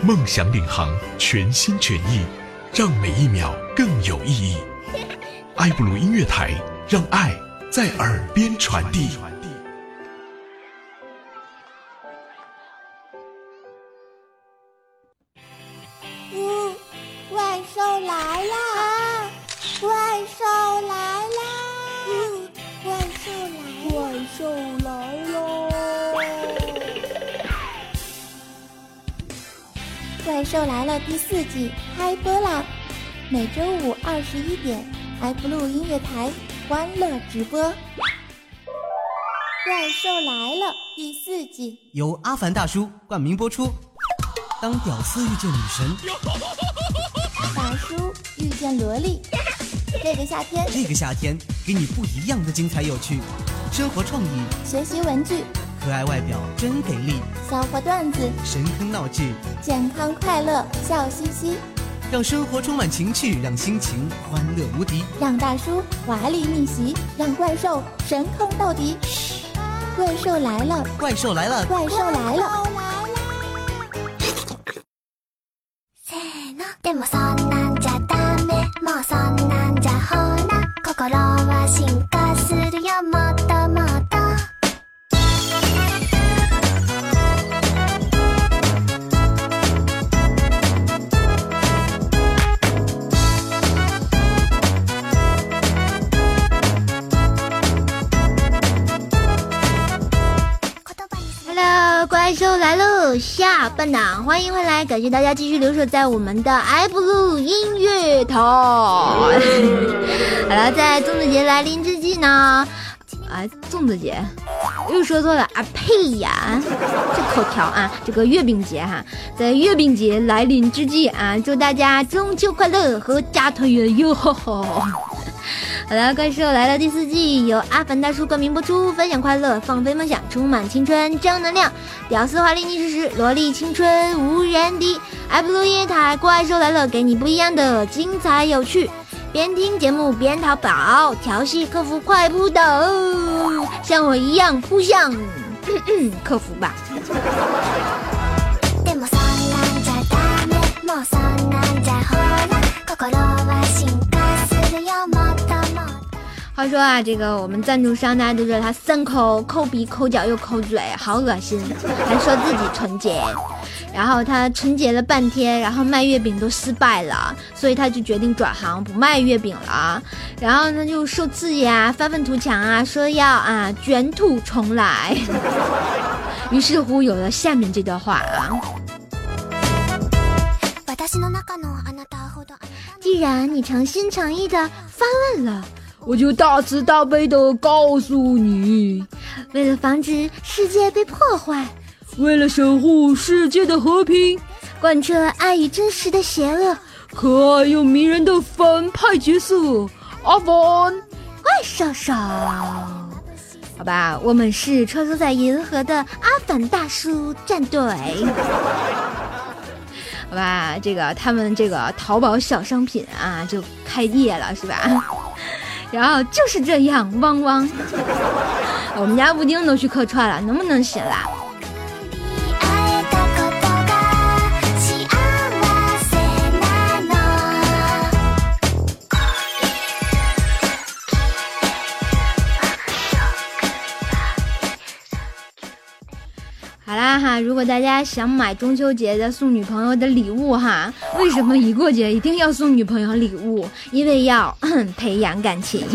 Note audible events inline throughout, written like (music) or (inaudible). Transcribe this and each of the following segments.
梦想领航，全心全意，让每一秒更有意义。爱布鲁音乐台，让爱在耳边传递。点，iBlue 音乐台欢乐直播。怪兽来了第四季由阿凡大叔冠名播出。当屌丝遇见女神，大叔遇见萝莉。这个夏天，这个夏天给你不一样的精彩有趣，生活创意，学习文具，可爱外表真给力，笑话段子，神坑闹剧，健康快乐笑嘻嘻，让生活充满情趣，让心情欢乐无敌，让大叔华丽逆袭，让怪兽神坑到底。怪兽来了！怪兽来了！怪兽来了！下半档欢迎回来，感谢大家继续留守在我们的 iBlue 音乐台。(laughs) 好了，在粽子节来临之际呢，啊，粽子节又说错了啊，呸呀，这口条啊，这个月饼节哈，在月饼节来临之际啊，祝大家中秋快乐，阖家团圆哟！吼吼。好了，怪兽来了第四季，由阿凡大叔冠名播出，分享快乐，放飞梦想，充满青春正能量，屌丝华丽逆时时，萝莉青春无人敌。爱布鲁夜台，怪兽来了，给你不一样的精彩有趣。边听节目边淘宝，调戏客服快扑倒，像我一样扑向客服吧。话说啊，这个我们赞助商大家都知道，他三抠抠鼻、抠脚又抠嘴，好恶心，还说自己纯洁。然后他纯洁了半天，然后卖月饼都失败了，所以他就决定转行不卖月饼了。然后呢，就受刺激啊，发愤图强啊，说要啊卷土重来。于是乎有了下面这段话啊。私の中のあなたほど既然你诚心诚意的发问了， 我就大慈大悲的告诉你，为了防止世界被破坏，为了守护世界的和平，贯彻爱与真实的邪恶，可爱又迷人的反派角色阿凡怪兽兽。好吧，我们是穿梭在银河的阿凡大叔战队。(laughs) 好吧，这个他们这个淘宝小商品啊就开业了是吧？然后就是这样，汪汪，我们家布丁都去客串了，能不能行啦？哈，如果大家想买中秋节的送女朋友的礼物哈，为什么一过节一定要送女朋友礼物？因为要 (coughs) 培养感情。(laughs)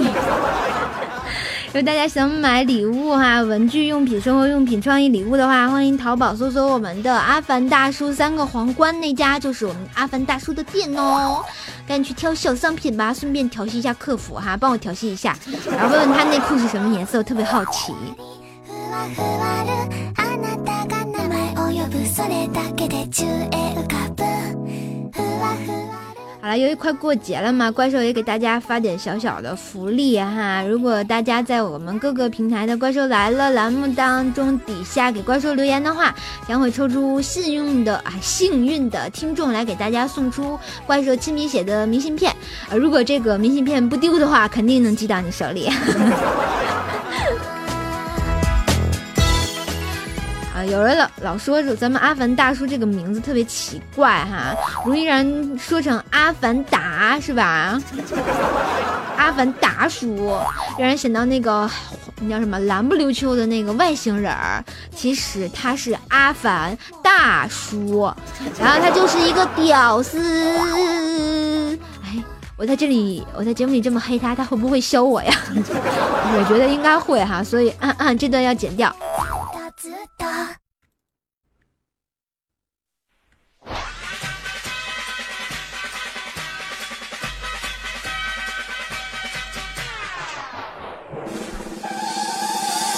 如果大家想买礼物哈，文具用品、生活用品、创意礼物的话，欢迎淘宝搜索我们的阿凡大叔三个皇冠，那家就是我们阿凡大叔的店哦。赶紧去挑小商品吧，顺便调戏一下客服哈，帮我调戏一下，然后问问他内裤是什么颜色，我特别好奇。ふわふわるあなたが名前を呼ぶそれだけで宙へ浮かぶふわふわ好了，由于快过节了嘛，怪兽也给大家发点小小的福利哈。如果大家在我们各个平台的《怪兽来了》栏目当中底下给怪兽留言的话，将会抽出幸运的啊幸运的听众来给大家送出怪兽亲笔写的明信片。呃，如果这个明信片不丢的话，肯定能寄到你手里。 (laughs) 有人老老说说咱们阿凡大叔这个名字特别奇怪哈，容易让人说成阿凡达是吧？阿凡达叔，让人想到那个那叫什么蓝不溜秋的那个外星人儿，其实他是阿凡大叔，然后他就是一个屌丝。哎，我在这里，我在节目里这么黑他，他会不会削我呀？我觉得应该会哈，所以嗯嗯，这段要剪掉。ずっと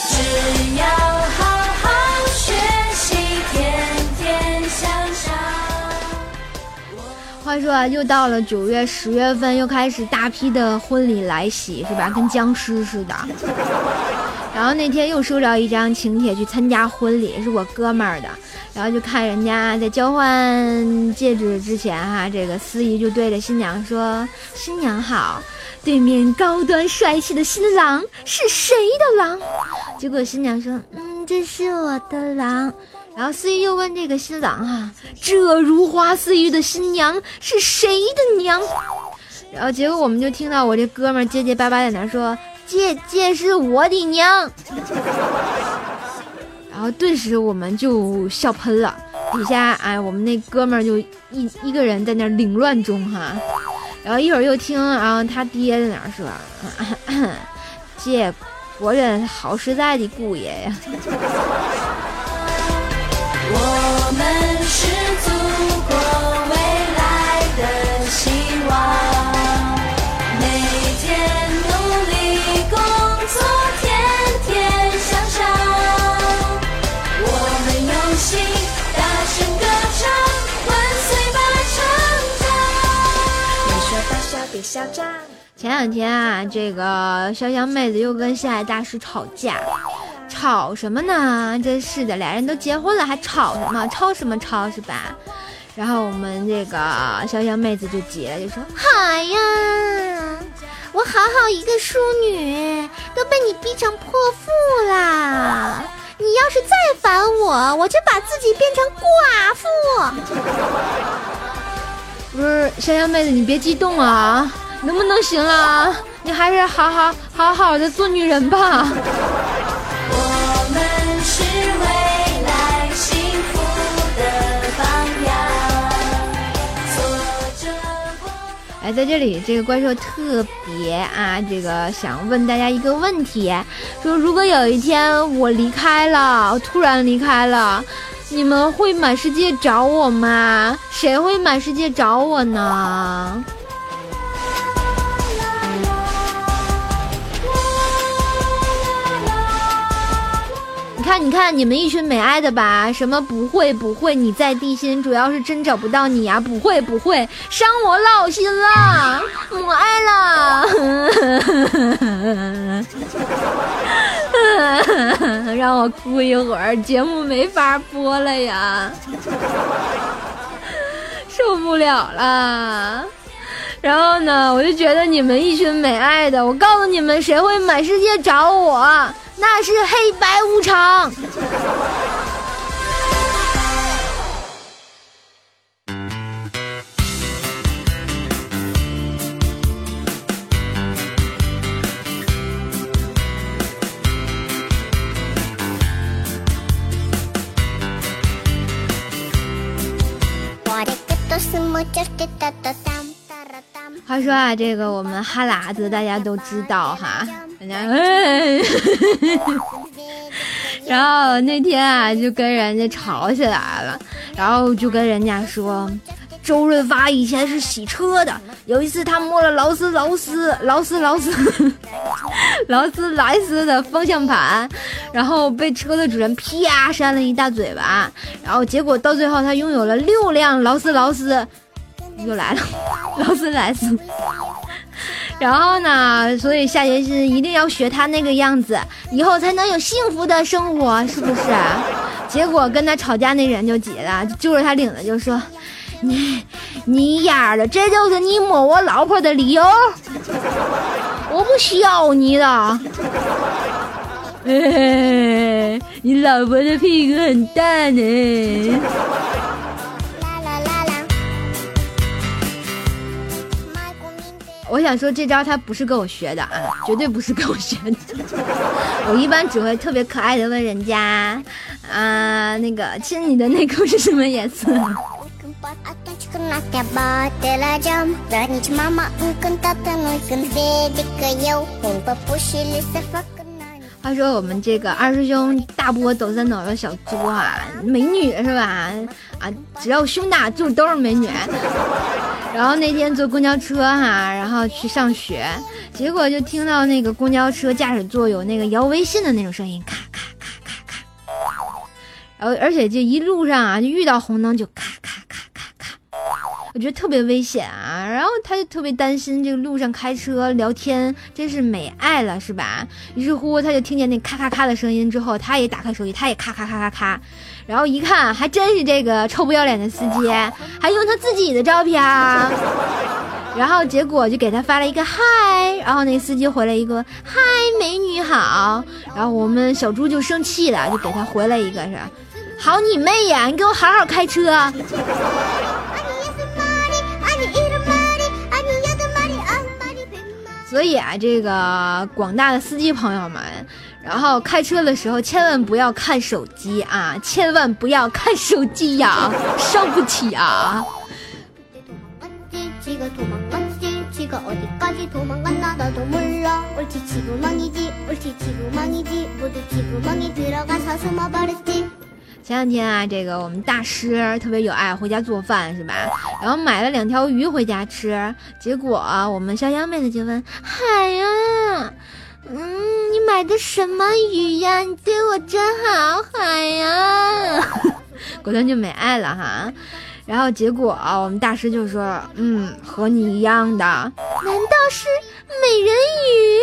只要好好学习，天天向上。话说啊，又到了九月、十月份，又开始大批的婚礼来袭，是吧？跟僵尸似的。 然后那天又收着一张请帖去参加婚礼，是我哥们儿的。然后就看人家在交换戒指之前，哈，这个司仪就对着新娘说：“新娘好。”对面高端帅气的新郎是谁的郎？结果新娘说：“嗯，这是我的郎。”然后司仪又问这个新郎啊：“这如花似玉的新娘是谁的娘？”然后结果我们就听到我这哥们儿结结巴巴在那说：“这这是我的娘。”然后顿时我们就笑喷了，底下哎，我们那哥们儿就一一个人在那凌乱中哈，然后一会儿又听，然后他爹在那儿说：“ (coughs) 这国人好实在的姑爷呀。”小张。前两天啊，这个潇湘妹子又跟心爱大师吵架，吵什么呢？真是的，俩人都结婚了还吵什么？吵什么吵是吧？然后我们这个潇湘妹子就急了，就说：“哎呀，我好好一个淑女，都被你逼成泼妇啦！你要是再烦我，我就把自己变成寡妇。”不是香香妹子，你别激动啊！能不能行了？你还是好好好好的做女人吧。我们是未来幸福的榜样，做着我。哎，在这里，这个怪兽特别啊，这个想问大家一个问题：说如果有一天我离开了，我突然离开了，你们会满世界找我吗？谁会满世界找我呢？看，你看，你们一群没爱的吧？什么不会不会？你在地心，主要是真找不到你呀、不会不会，伤我老心了，我爱了。(laughs) 让我哭一会儿，节目没法播了呀，受不了了。然后呢，我就觉得你们一群没爱的，我告诉你们，谁会满世界找我？那是黑白无常。话说啊，这个我们哈喇子大家都知道哈，人家，然后那天啊就跟人家吵起来了，然后就跟人家说，周润发以前是洗车的，有一次他摸了劳斯劳斯劳斯劳斯 (laughs) 劳斯莱斯的方向盘，然后被车的主人啪扇了一大嘴巴，然后结果到最后他拥有了六辆劳斯劳斯。又来了，劳斯莱斯。然后呢，所以下决心一定要学他那个样子，以后才能有幸福的生活，是不是？结果跟他吵架那人就急了，揪着他领子就说：“你你丫的，这就是你摸我老婆的理由？(laughs) 我不需要你的。(laughs) ”，你老婆的屁股很大呢。我想说这招他不是跟我学的啊，绝对不是跟我学的。(laughs) 我一般只会特别可爱的问人家，啊，那个亲你的内裤是什么颜色？话说我们这个二师兄大波抖三抖的小猪啊，美女是吧？啊，只要胸大就都是美女。然后那天坐公交车哈，然后去上学，结果就听到那个公交车驾驶座有那个摇微信的那种声音，咔咔咔咔咔。然后而且这一路上啊，就遇到红灯就咔咔咔咔咔，我觉得特别危险啊。然后他就特别担心这个路上开车聊天真是美爱了是吧？于是乎他就听见那咔咔咔的声音之后，他也打开手机，他也咔咔咔咔咔。然后一看，还真是这个臭不要脸的司机，还用他自己的照片。(laughs) 然后结果就给他发了一个嗨，然后那司机回了一个嗨，美女好。然后我们小猪就生气了，就给他回了一个是，好你妹呀，你给我好好开车。所以啊，这个广大的司机朋友们。然后开车的时候千万不要看手机啊，千万不要看手机呀，(laughs) 伤不起啊！前两天啊，这个我们大师特别有爱，回家做饭是吧？然后买了两条鱼回家吃，结果我们潇湘妹子就问海呀。嗯，你买的什么鱼呀？你对我真好，海呀！(laughs) 果断就没爱了哈。然后结果我们大师就说：“嗯，和你一样的，难道是美人鱼？”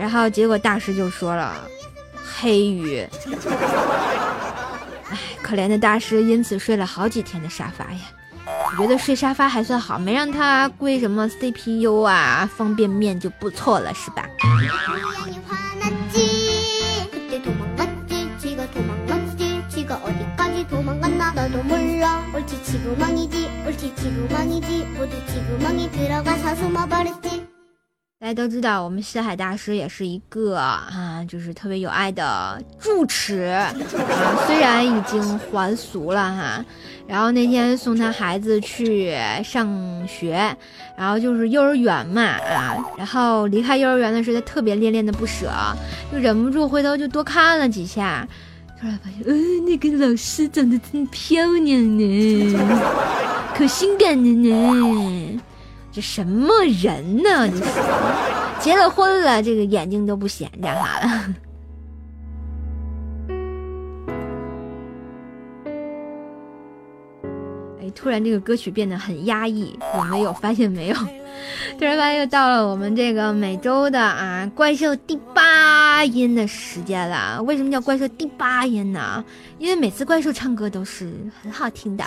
然后结果大师就说了：“黑鱼。”哎，可怜的大师因此睡了好几天的沙发呀。我觉得睡沙发还算好，没让他跪什么 CPU 啊，方便面就不错了，是吧？大家都知道，我们西海大师也是一个啊，就是特别有爱的住持啊。虽然已经还俗了哈，然后那天送他孩子去上学，然后就是幼儿园嘛啊，然后离开幼儿园的时候，他特别恋恋的不舍，就忍不住回头就多看了几下，突然发现，嗯，那个老师长得真漂亮呢，(laughs) 可性感了呢。这什么人呢？你，结了婚了，这个眼睛都不闲着哈。哎，突然这个歌曲变得很压抑，有没有发现没有？突然发现又到了我们这个每周的啊怪兽第八音的时间了。为什么叫怪兽第八音呢？因为每次怪兽唱歌都是很好听的。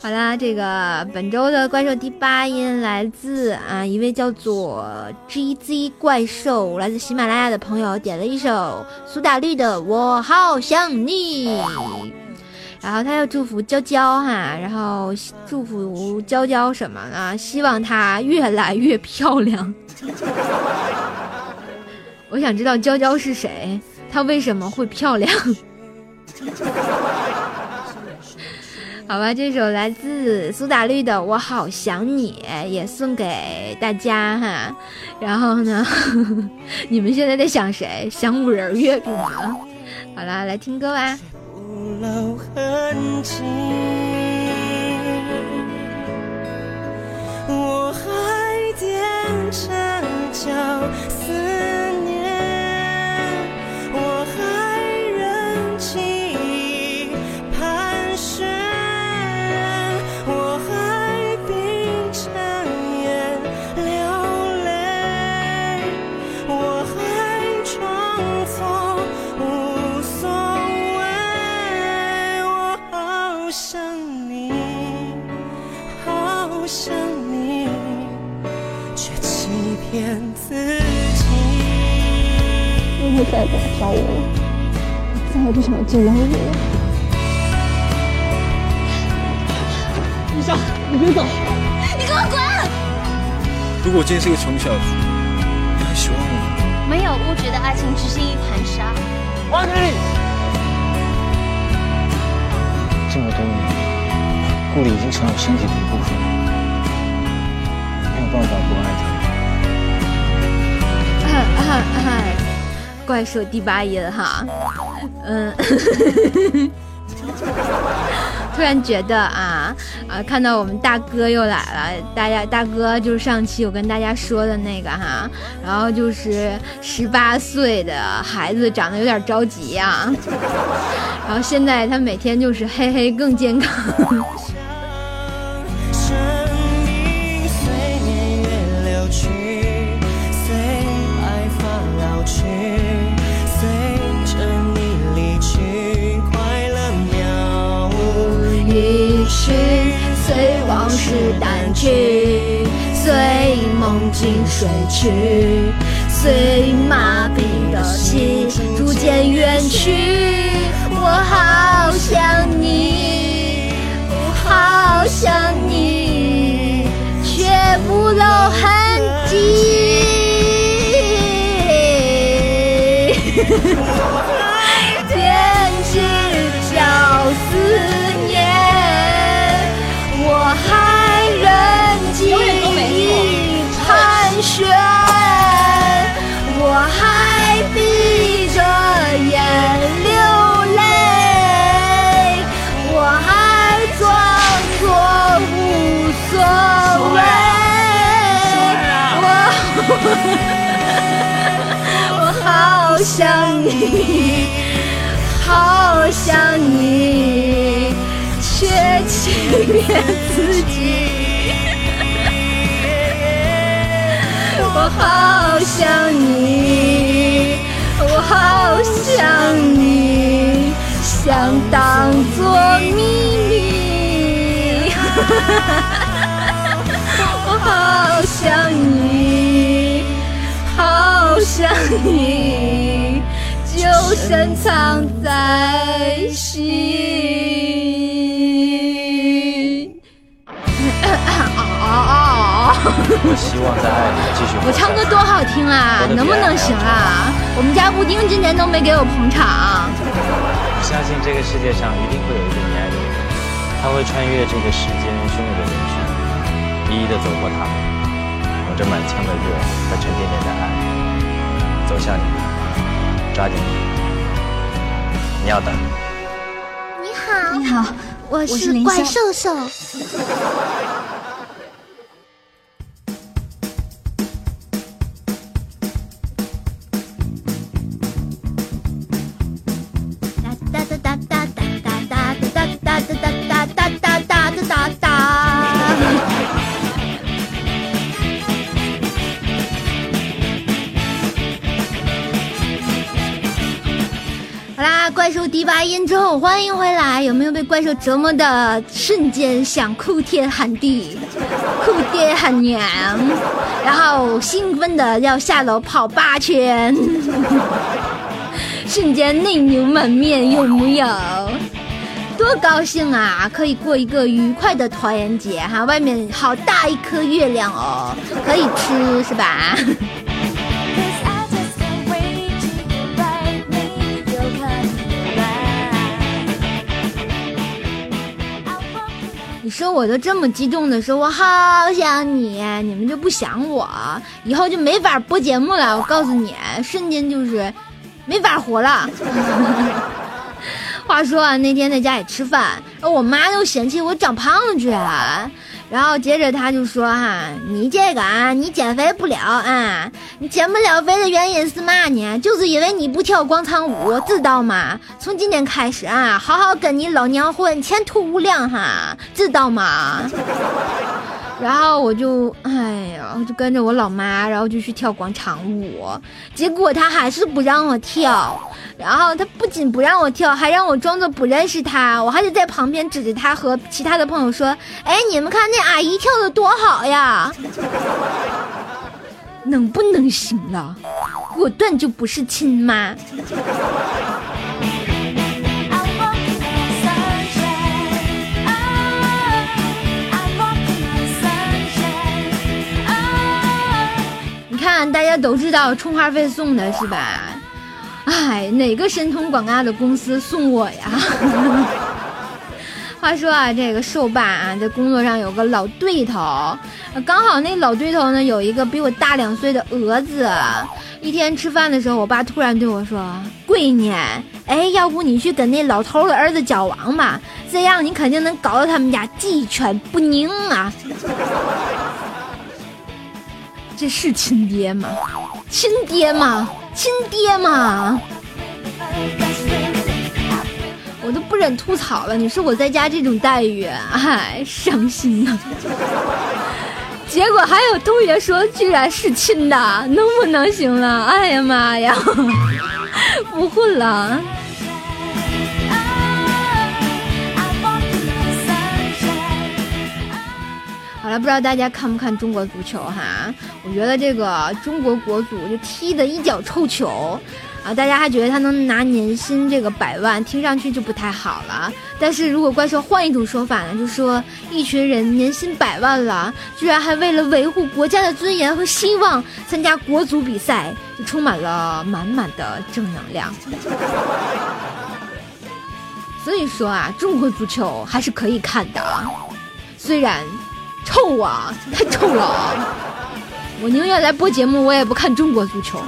好啦，这个本周的怪兽第八音来自啊一位叫做 G Z 怪兽，来自喜马拉雅的朋友点了一首苏打绿的《我好想你》，然后他要祝福娇娇哈，然后祝福娇娇什么呢？希望她越来越漂亮。(laughs) 我想知道娇娇是谁，她为什么会漂亮？(laughs) 好吧，这首来自苏打绿的《我好想你》也送给大家哈。然后呢，(laughs) 你们现在在想谁？想五仁月饼吗？好啦，来听歌吧。我还踮着脚。骗自己。不会再来找我了，我再也不想见到你了。雨翔，你别走！你给我滚！如果我今天是个穷小子，你还喜欢我吗？没有物质的爱情只是一盘沙。王经理，这么多年，顾里已经成了我身体的一部分，没有办法不爱他。怪兽第八音哈，嗯，突然觉得啊啊，看到我们大哥又来了，大家大哥就是上期我跟大家说的那个哈，然后就是十八岁的孩子长得有点着急呀，然后现在他每天就是嘿嘿更健康。去，随梦境睡去，随麻痹的心逐渐远去。我好想你，我好想你，却不露痕好想你。好想你，却欺骗自己。(laughs) 我好想你，我好想你，想当作秘密。(laughs) 我好想你，好想你。就深藏在心。啊啊，我希望在爱里继续。我唱歌多好听啊，能不能行啊？我们家布丁今年都没给我捧场。我相信这个世界上一定会有一个你爱的人，他会穿越这个世间汹涌的人群，一一的走过他们，有着满腔的热和沉甸甸的爱，走向你。抓紧！你要等。你好，你好，我是是怪兽兽。第八音之后，欢迎回来。有没有被怪兽折磨的瞬间想哭天喊地、哭爹喊娘，然后兴奋的要下楼跑八圈，瞬间内牛满面，有木有？多高兴啊！可以过一个愉快的团圆节哈，外面好大一颗月亮哦，可以吃是吧？说我都这么激动的说，我好想你，你们就不想我，以后就没法播节目了。我告诉你，瞬间就是没法活了。(laughs) 话说啊，那天在家里吃饭，我妈都嫌弃我长胖去了，然后接着他就说哈、你这个啊，你减肥不了啊，你减不了肥的原因是嘛呢？就是因为你不跳广场舞，知道吗？从今天开始啊，好好跟你老娘混，前途无量哈，知道吗？然后我就，哎呀，我就跟着我老妈，然后就去跳广场舞，结果她还是不让我跳，然后她不仅不让我跳，还让我装作不认识她，我还得在旁边指着她和其他的朋友说：“哎，你们看那阿姨跳的多好呀！”能不能行了？果断就不是亲妈。大家都知道充话费送的是吧？哎，哪个神通广大的公司送我呀？(laughs) 话说啊，这个瘦爸啊，在工作上有个老对头，刚好那老对头呢有一个比我大两岁的儿子。一天吃饭的时候，我爸突然对我说：“闺女，哎，要不你去跟那老头的儿子交往吧，这样你肯定能搞到他们家鸡犬不宁啊！”这是亲爹吗？亲爹吗？亲爹吗？我都不忍吐槽了。你说我在家这种待遇，哎，伤心呐。结果还有同学说，居然是亲的，能不能行了？哎呀妈呀，不混了。好了，不知道大家看不看中国足球哈？我觉得这个中国国足就踢的一脚臭球。啊，大家还觉得他能拿年薪这个百万，听上去就不太好了。但是如果怪兽换一种说法呢，就说一群人年薪百万了，居然还为了维护国家的尊严和希望参加国足比赛，就充满了满满的正能量。(laughs) 所以说啊，中国足球还是可以看的，虽然臭啊，太臭了。我宁愿来播节目，我也不看中国足球。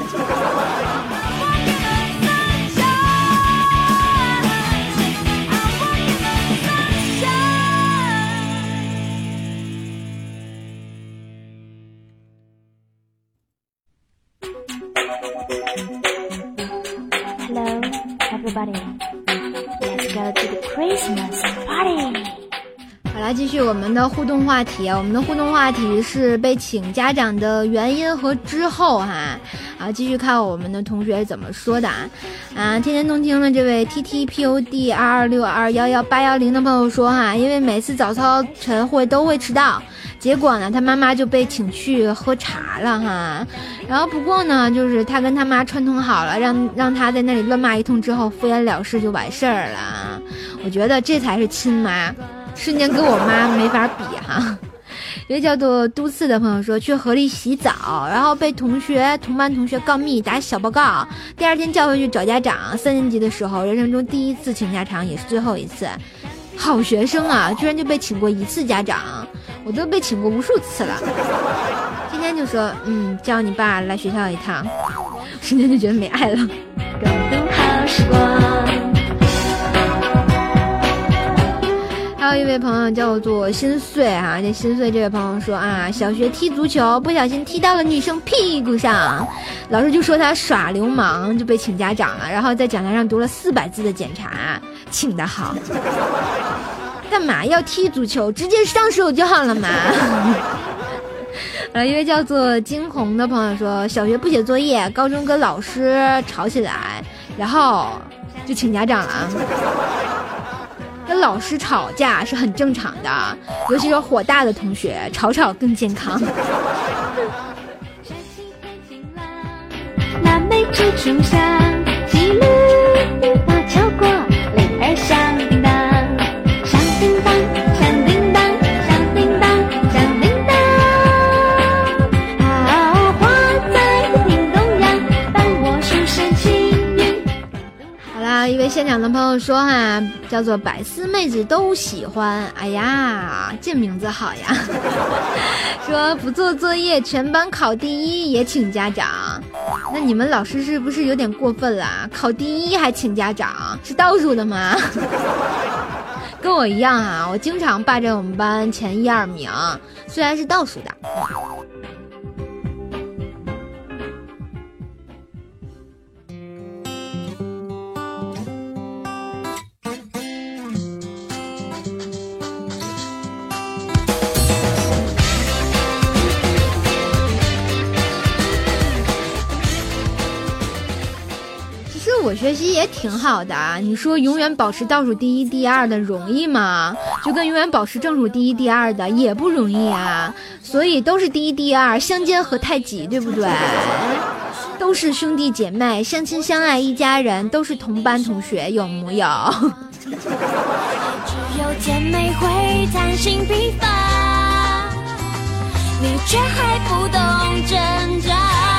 话题啊！我们的互动话题是被请家长的原因和之后哈啊，继续看我们的同学怎么说的啊！啊，天天动听的这位 T T P O D 二二六二幺幺八幺零的朋友说哈，因为每次早操晨会都会迟到，结果呢，他妈妈就被请去喝茶了哈。然后不过呢，就是他跟他妈串通好了，让让他在那里乱骂一通之后，敷衍了事就完事儿了。我觉得这才是亲妈。瞬间跟我妈没法比哈。(laughs) 一个叫做都四的朋友说，去河里洗澡，然后被同学同班同学告密打小报告，第二天叫回去找家长。三年级的时候，人生中第一次请家长，也是最后一次。好学生啊，居然就被请过一次家长，我都被请过无数次了。今天就说，嗯，叫你爸来学校一趟，瞬间就觉得没爱了。还有一位朋友叫做心碎啊、这心碎这位朋友说啊，小学踢足球不小心踢到了女生屁股上，老师就说他耍流氓，就被请家长了，然后在讲台上读了四百字的检查，请的好。干嘛要踢足球？直接上手就好了嘛。(laughs) 呃，一位叫做惊鸿的朋友说，小学不写作业，高中跟老师吵起来，然后就请家长了。跟老师吵架是很正常的，尤其是火大的同学，吵吵更健康。(laughs) 那梅枝竹香，几缕现场的朋友说哈，叫做百思妹子都喜欢，哎呀，这名字好呀。(laughs) 说不做作业，全班考第一也请家长，那你们老师是不是有点过分啦？考第一还请家长，是倒数的吗？(laughs) 跟我一样啊，我经常霸占我们班前一二名，虽然是倒数的。学习也挺好的啊，你说永远保持倒数第一、第二的容易吗？就跟永远保持正数第一、第二的也不容易啊。所以都是第一、第二，相煎何太急，对不对？都是兄弟姐妹，相亲相爱一家人，都是同班同学，有木有？只有甜美会贪心疲乏，你却还不懂挣扎。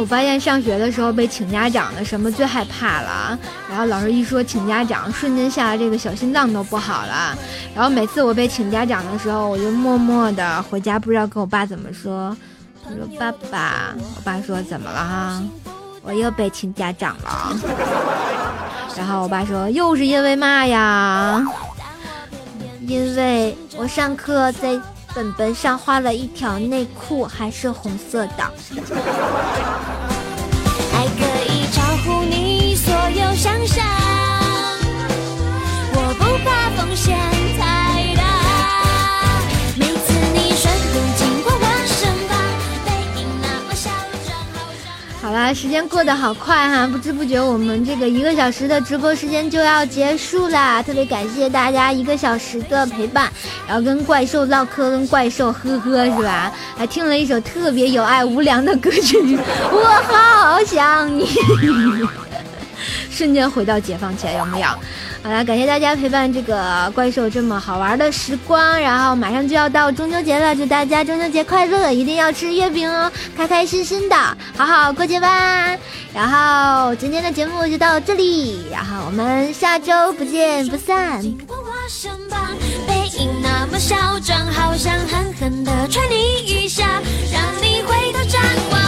我发现上学的时候被请家长的什么最害怕了，然后老师一说请家长，瞬间下来这个小心脏都不好了。然后每次我被请家长的时候，我就默默的回家，不知道跟我爸怎么说。我说爸爸，我爸说怎么了哈？我又被请家长了。然后我爸说又是因为嘛呀？因为我上课在本本上画了一条内裤，还是红色的。爱可以超乎你所有想象，我不怕风险时间过得好快哈，不知不觉我们这个一个小时的直播时间就要结束啦。特别感谢大家一个小时的陪伴，然后跟怪兽唠嗑，跟怪兽呵呵是吧？还听了一首特别有爱无良的歌曲，我好想你。(laughs) 瞬间回到解放前，有没有？好了，感谢大家陪伴这个怪兽这么好玩的时光，然后马上就要到中秋节了，祝大家中秋节快乐，一定要吃月饼哦，开开心心的，好好过节吧。然后今天的节目就到这里，然后我们下周不见不散。我身旁背影那么嚣张，好想狠狠的踹你一下，让你回头转望。